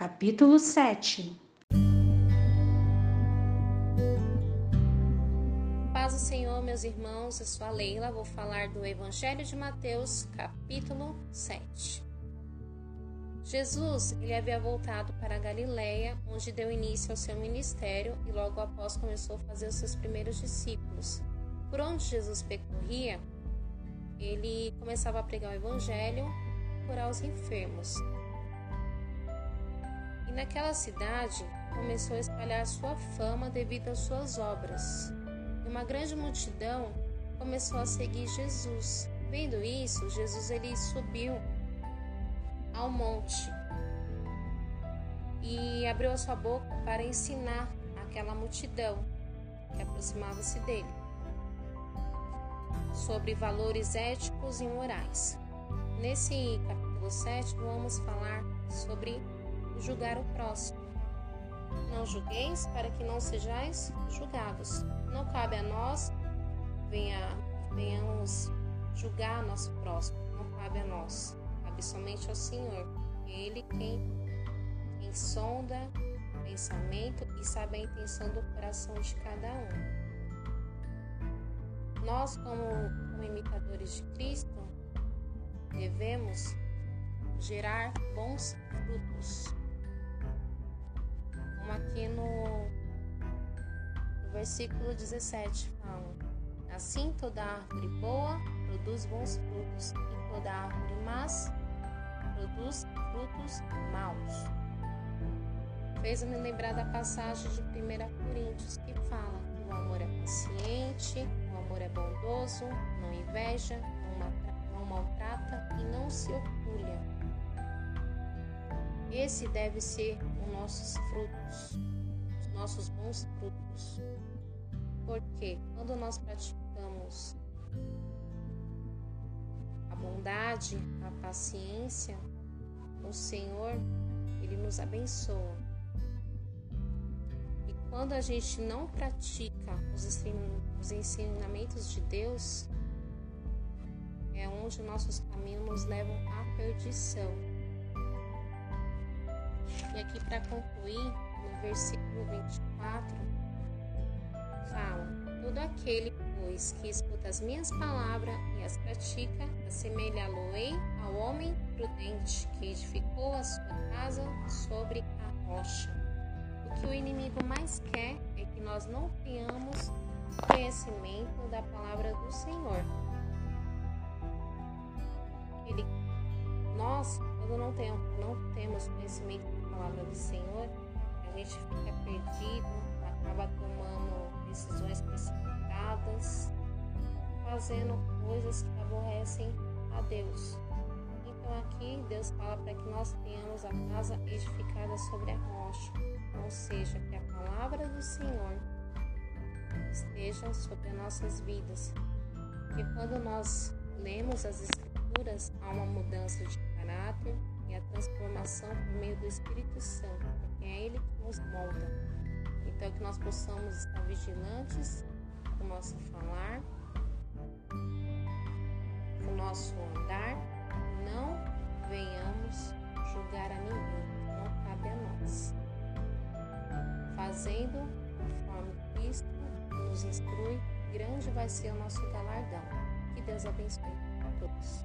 Capítulo 7 Paz do Senhor, meus irmãos, eu sou a Leila, vou falar do Evangelho de Mateus, capítulo 7. Jesus ele havia voltado para Galiléia, onde deu início ao seu ministério e logo após começou a fazer os seus primeiros discípulos. Por onde Jesus percorria, ele começava a pregar o Evangelho curar os enfermos. E naquela cidade começou a espalhar sua fama devido às suas obras. E uma grande multidão começou a seguir Jesus. Vendo isso, Jesus ele subiu ao monte e abriu a sua boca para ensinar aquela multidão que aproximava-se dele sobre valores éticos e morais. Nesse capítulo 7, vamos falar sobre julgar o próximo. Não julgueis para que não sejais julgados. Não cabe a nós venha, venhamos julgar nosso próximo. Não cabe a nós. Cabe somente ao Senhor. Ele quem, quem sonda o pensamento e sabe a intenção do coração de cada um. Nós, como, como imitadores de Cristo, devemos gerar bons frutos aqui no, versículo 17 fala: Assim toda árvore boa produz bons frutos, e toda árvore más produz frutos maus. Fez-me lembrar da passagem de 1 Coríntios que fala que o amor é paciente, o amor é bondoso, não inveja, não maltrata e não se orgulha. Esse deve ser os nossos frutos, os nossos bons frutos. Porque quando nós praticamos a bondade, a paciência, o Senhor, Ele nos abençoa. E quando a gente não pratica os ensinamentos de Deus, é onde nossos caminhos nos levam à perdição. Aqui para concluir, no versículo 24, fala: Todo aquele, pois, que escuta as minhas palavras e as pratica, assemelhá-lo-ei ao homem prudente que edificou a sua casa sobre a rocha. O que o inimigo mais quer é que nós não tenhamos conhecimento da palavra do Senhor. Ele, nós, quando não temos, não temos conhecimento palavra do Senhor, a gente fica perdido, acaba tomando decisões precipitadas, fazendo coisas que aborrecem a Deus. Então aqui Deus fala para que nós tenhamos a casa edificada sobre a rocha, ou seja, que a palavra do Senhor esteja sobre as nossas vidas. Porque quando nós lemos as Escrituras, há uma mudança de caráter, a transformação por meio do Espírito Santo, porque é Ele que nos molda. Então, que nós possamos estar vigilantes com o nosso falar, com o nosso andar, não venhamos julgar a ninguém, não cabe a nós. Fazendo conforme Cristo nos instrui, grande vai ser o nosso galardão. Que Deus abençoe a todos.